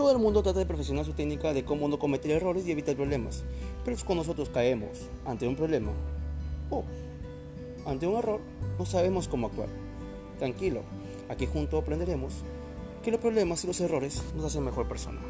Todo el mundo trata de perfeccionar su técnica de cómo no cometer errores y evitar problemas, pero es cuando nosotros caemos ante un problema o ante un error, no sabemos cómo actuar. Tranquilo, aquí juntos aprenderemos que los problemas y los errores nos hacen mejor persona.